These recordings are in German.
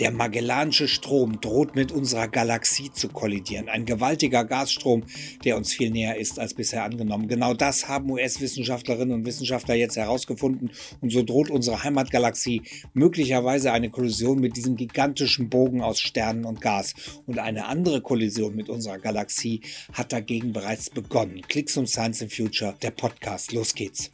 Der Magellanische Strom droht mit unserer Galaxie zu kollidieren. Ein gewaltiger Gasstrom, der uns viel näher ist als bisher angenommen. Genau das haben US-Wissenschaftlerinnen und Wissenschaftler jetzt herausgefunden. Und so droht unsere Heimatgalaxie möglicherweise eine Kollision mit diesem gigantischen Bogen aus Sternen und Gas. Und eine andere Kollision mit unserer Galaxie hat dagegen bereits begonnen. Klicks und Science in Future, der Podcast. Los geht's.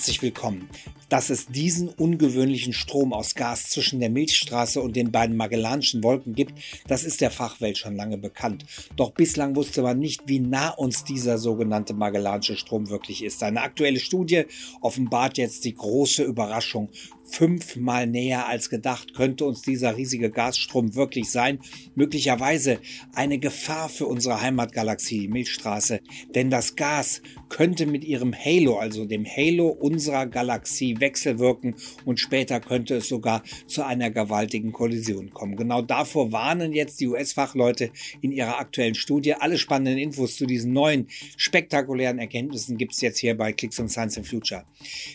Herzlich willkommen. Dass es diesen ungewöhnlichen Strom aus Gas zwischen der Milchstraße und den beiden Magellanischen Wolken gibt, das ist der Fachwelt schon lange bekannt. Doch bislang wusste man nicht, wie nah uns dieser sogenannte Magellanische Strom wirklich ist. Eine aktuelle Studie offenbart jetzt die große Überraschung fünfmal näher als gedacht könnte uns dieser riesige Gasstrom wirklich sein. Möglicherweise eine Gefahr für unsere Heimatgalaxie, die Milchstraße. Denn das Gas könnte mit ihrem Halo, also dem Halo unserer Galaxie, wechselwirken und später könnte es sogar zu einer gewaltigen Kollision kommen. Genau davor warnen jetzt die US-Fachleute in ihrer aktuellen Studie. Alle spannenden Infos zu diesen neuen spektakulären Erkenntnissen gibt es jetzt hier bei Clicks on Science and Future.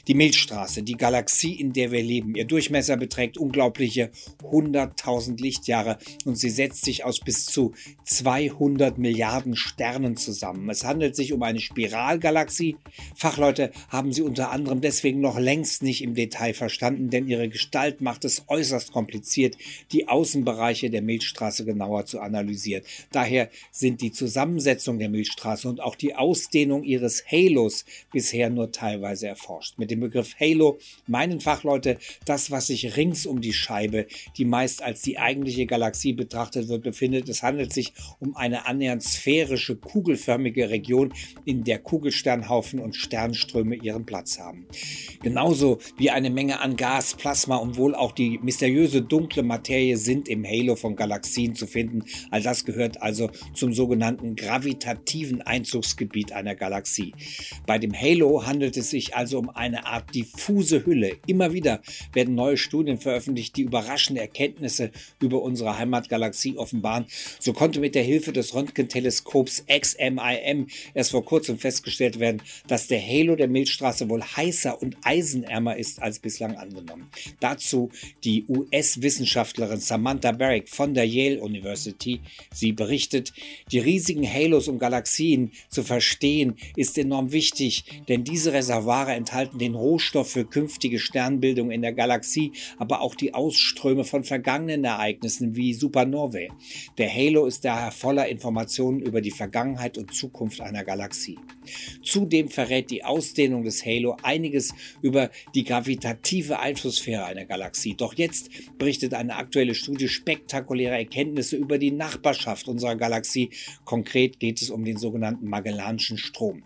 Die Milchstraße, die Galaxie, in der wir leben. Ihr Durchmesser beträgt unglaubliche 100.000 Lichtjahre und sie setzt sich aus bis zu 200 Milliarden Sternen zusammen. Es handelt sich um eine Spiralgalaxie. Fachleute haben sie unter anderem deswegen noch längst nicht im Detail verstanden, denn ihre Gestalt macht es äußerst kompliziert, die Außenbereiche der Milchstraße genauer zu analysieren. Daher sind die Zusammensetzung der Milchstraße und auch die Ausdehnung ihres Halos bisher nur teilweise erforscht. Mit dem Begriff Halo meinen Fachleute das, was sich rings um die Scheibe, die meist als die eigentliche Galaxie betrachtet wird, befindet. Es handelt sich um eine annähernd sphärische, kugelförmige Region, in der Kugelsternhaufen und Sternströme ihren Platz haben. Genauso wie eine Menge an Gas, Plasma und wohl auch die mysteriöse dunkle Materie sind im Halo von Galaxien zu finden. All das gehört also zum sogenannten gravitativen Einzugsgebiet einer Galaxie. Bei dem Halo handelt es sich also um eine Art diffuse Hülle. Immer wieder werden neue Studien veröffentlicht, die überraschende Erkenntnisse über unsere Heimatgalaxie offenbaren. So konnte mit der Hilfe des Röntgenteleskops XMIM erst vor kurzem festgestellt werden, dass der Halo der Milchstraße wohl heißer und eisenärmer ist als bislang angenommen. Dazu die US-Wissenschaftlerin Samantha Barrick von der Yale University. Sie berichtet, die riesigen Halos um Galaxien zu verstehen ist enorm wichtig, denn diese Reservoire enthalten den Rohstoff für künftige Sternbildung in der Galaxie, aber auch die Ausströme von vergangenen Ereignissen wie Supernovae. Der Halo ist daher voller Informationen über die Vergangenheit und Zukunft einer Galaxie. Zudem verrät die Ausdehnung des Halo einiges über die gravitative Einflusssphäre einer Galaxie. Doch jetzt berichtet eine aktuelle Studie spektakuläre Erkenntnisse über die Nachbarschaft unserer Galaxie. Konkret geht es um den sogenannten Magellanischen Strom.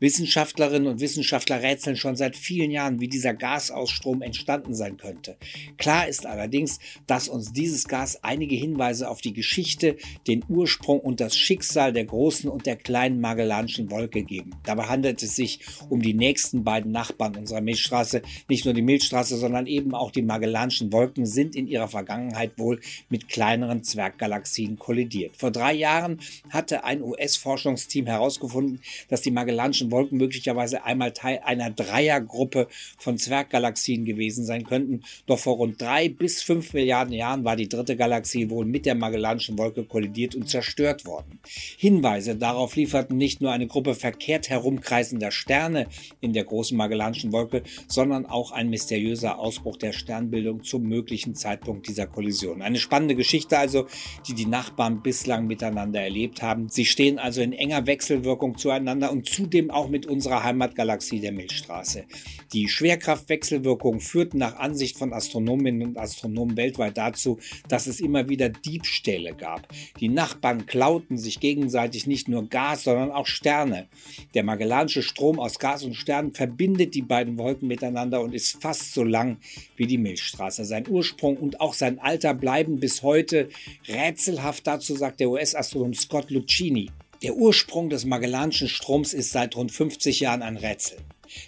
Wissenschaftlerinnen und Wissenschaftler rätseln schon seit vielen Jahren, wie dieser Gasausstrom entstanden sein könnte. Klar ist allerdings, dass uns dieses Gas einige Hinweise auf die Geschichte, den Ursprung und das Schicksal der großen und der kleinen Magellanischen Wolke geben. Dabei handelt es sich um die nächsten beiden Nachbarn unserer Milchstraße. Nicht nur die Milchstraße, sondern eben auch die Magellanischen Wolken sind in ihrer Vergangenheit wohl mit kleineren Zwerggalaxien kollidiert. Vor drei Jahren hatte ein US-Forschungsteam herausgefunden, dass die Magellanischen Magellanischen Wolken möglicherweise einmal Teil einer Dreiergruppe von Zwerggalaxien gewesen sein könnten. Doch vor rund drei bis fünf Milliarden Jahren war die dritte Galaxie wohl mit der Magellanischen Wolke kollidiert und zerstört worden. Hinweise darauf lieferten nicht nur eine Gruppe verkehrt herumkreisender Sterne in der großen Magellanischen Wolke, sondern auch ein mysteriöser Ausbruch der Sternbildung zum möglichen Zeitpunkt dieser Kollision. Eine spannende Geschichte also, die die Nachbarn bislang miteinander erlebt haben. Sie stehen also in enger Wechselwirkung zueinander und zu zudem auch mit unserer Heimatgalaxie der Milchstraße. Die Schwerkraftwechselwirkung führt nach Ansicht von Astronominnen und Astronomen weltweit dazu, dass es immer wieder Diebstähle gab. Die Nachbarn klauten sich gegenseitig nicht nur Gas, sondern auch Sterne. Der Magellanische Strom aus Gas und Sternen verbindet die beiden Wolken miteinander und ist fast so lang wie die Milchstraße. Sein Ursprung und auch sein Alter bleiben bis heute rätselhaft. Dazu sagt der US-Astronom Scott Lucchini. Der Ursprung des Magellanischen Stroms ist seit rund 50 Jahren ein Rätsel.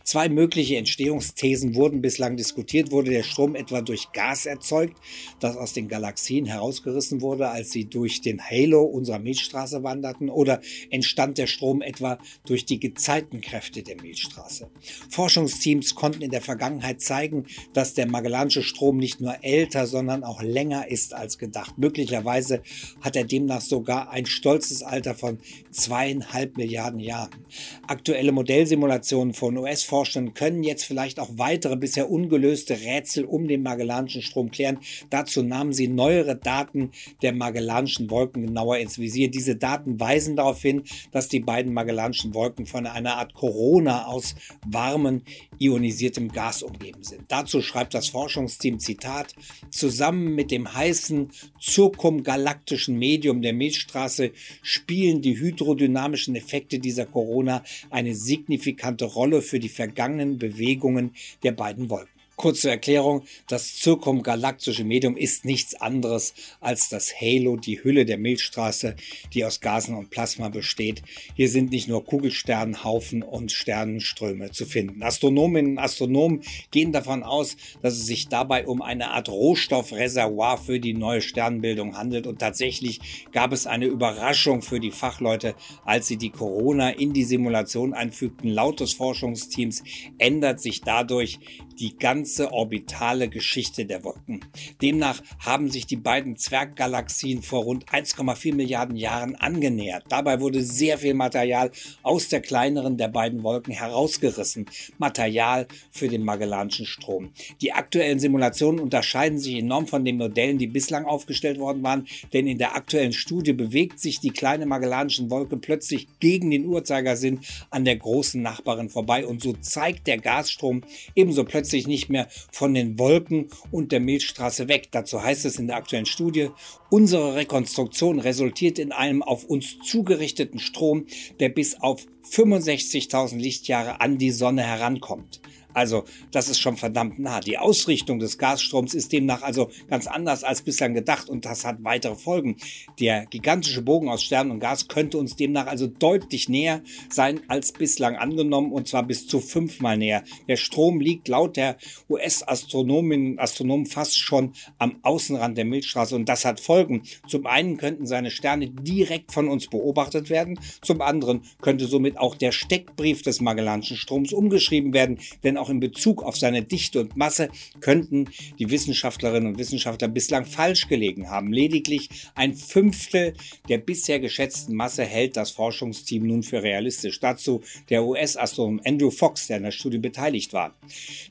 Zwei mögliche Entstehungsthesen wurden bislang diskutiert. Wurde der Strom etwa durch Gas erzeugt, das aus den Galaxien herausgerissen wurde, als sie durch den Halo unserer Milchstraße wanderten? Oder entstand der Strom etwa durch die Gezeitenkräfte der Milchstraße? Forschungsteams konnten in der Vergangenheit zeigen, dass der Magellanische Strom nicht nur älter, sondern auch länger ist als gedacht. Möglicherweise hat er demnach sogar ein stolzes Alter von zweieinhalb Milliarden Jahren. Aktuelle Modellsimulationen von US-Forschern können jetzt vielleicht auch weitere bisher ungelöste Rätsel um den Magellanischen Strom klären. Dazu nahmen sie neuere Daten der Magellanischen Wolken genauer ins Visier. Diese Daten weisen darauf hin, dass die beiden Magellanischen Wolken von einer Art Corona aus warmen, ionisiertem Gas umgeben sind. Dazu schreibt das Forschungsteam Zitat, zusammen mit dem heißen zirkumgalaktischen Medium der Milchstraße spielen die hydrodynamischen Effekte dieser Corona eine signifikante Rolle für die vergangenen Bewegungen der beiden Wolken. Kurze Erklärung, das zirkumgalaktische Medium ist nichts anderes als das Halo, die Hülle der Milchstraße, die aus Gasen und Plasma besteht. Hier sind nicht nur Kugelsternhaufen und Sternenströme zu finden. Astronominnen und Astronomen gehen davon aus, dass es sich dabei um eine Art Rohstoffreservoir für die neue Sternbildung handelt und tatsächlich gab es eine Überraschung für die Fachleute, als sie die Corona in die Simulation einfügten. Laut des Forschungsteams ändert sich dadurch die ganze orbitale Geschichte der Wolken. Demnach haben sich die beiden Zwerggalaxien vor rund 1,4 Milliarden Jahren angenähert. Dabei wurde sehr viel Material aus der kleineren der beiden Wolken herausgerissen. Material für den Magellanischen Strom. Die aktuellen Simulationen unterscheiden sich enorm von den Modellen, die bislang aufgestellt worden waren, denn in der aktuellen Studie bewegt sich die kleine Magellanischen Wolke plötzlich gegen den Uhrzeigersinn an der großen Nachbarin vorbei und so zeigt der Gasstrom ebenso plötzlich plötzlich nicht mehr von den Wolken und der Milchstraße weg. Dazu heißt es in der aktuellen Studie, unsere Rekonstruktion resultiert in einem auf uns zugerichteten Strom, der bis auf 65.000 Lichtjahre an die Sonne herankommt. Also das ist schon verdammt nah. Die Ausrichtung des Gasstroms ist demnach also ganz anders als bislang gedacht und das hat weitere Folgen. Der gigantische Bogen aus Sternen und Gas könnte uns demnach also deutlich näher sein als bislang angenommen und zwar bis zu fünfmal näher. Der Strom liegt laut der US-Astronominnen und Astronomen fast schon am Außenrand der Milchstraße und das hat Folgen. Zum einen könnten seine Sterne direkt von uns beobachtet werden, zum anderen könnte somit auch der Steckbrief des Magellanischen Stroms umgeschrieben werden, denn auch in Bezug auf seine Dichte und Masse könnten die Wissenschaftlerinnen und Wissenschaftler bislang falsch gelegen haben. Lediglich ein Fünftel der bisher geschätzten Masse hält das Forschungsteam nun für realistisch. Dazu der US-Astronom Andrew Fox, der an der Studie beteiligt war.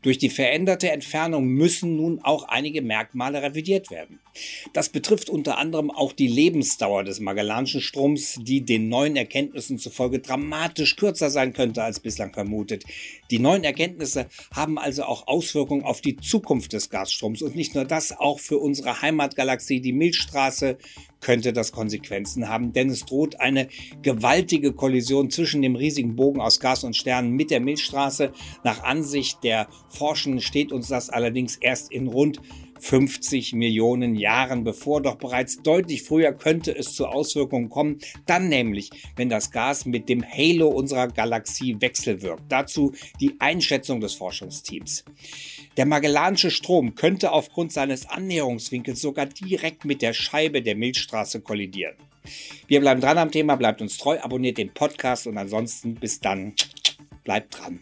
Durch die veränderte Entfernung müssen nun auch einige Merkmale revidiert werden. Das betrifft unter anderem auch die Lebensdauer des Magellanischen Stroms, die den neuen Erkenntnissen zufolge dramatisch kürzer sein könnte als bislang vermutet. Die neuen Erkenntnisse haben also auch Auswirkungen auf die Zukunft des Gasstroms und nicht nur das, auch für unsere Heimatgalaxie, die Milchstraße, könnte das Konsequenzen haben, denn es droht eine gewaltige Kollision zwischen dem riesigen Bogen aus Gas und Sternen mit der Milchstraße. Nach Ansicht der Forschenden steht uns das allerdings erst in rund 50 Millionen Jahren bevor, doch bereits deutlich früher könnte es zu Auswirkungen kommen, dann nämlich, wenn das Gas mit dem Halo unserer Galaxie wechselwirkt. Dazu die Einschätzung des Forschungsteams. Der Magellanische Strom könnte aufgrund seines Annäherungswinkels sogar direkt mit der Scheibe der Milchstraße kollidieren. Wir bleiben dran am Thema, bleibt uns treu, abonniert den Podcast und ansonsten bis dann, bleibt dran.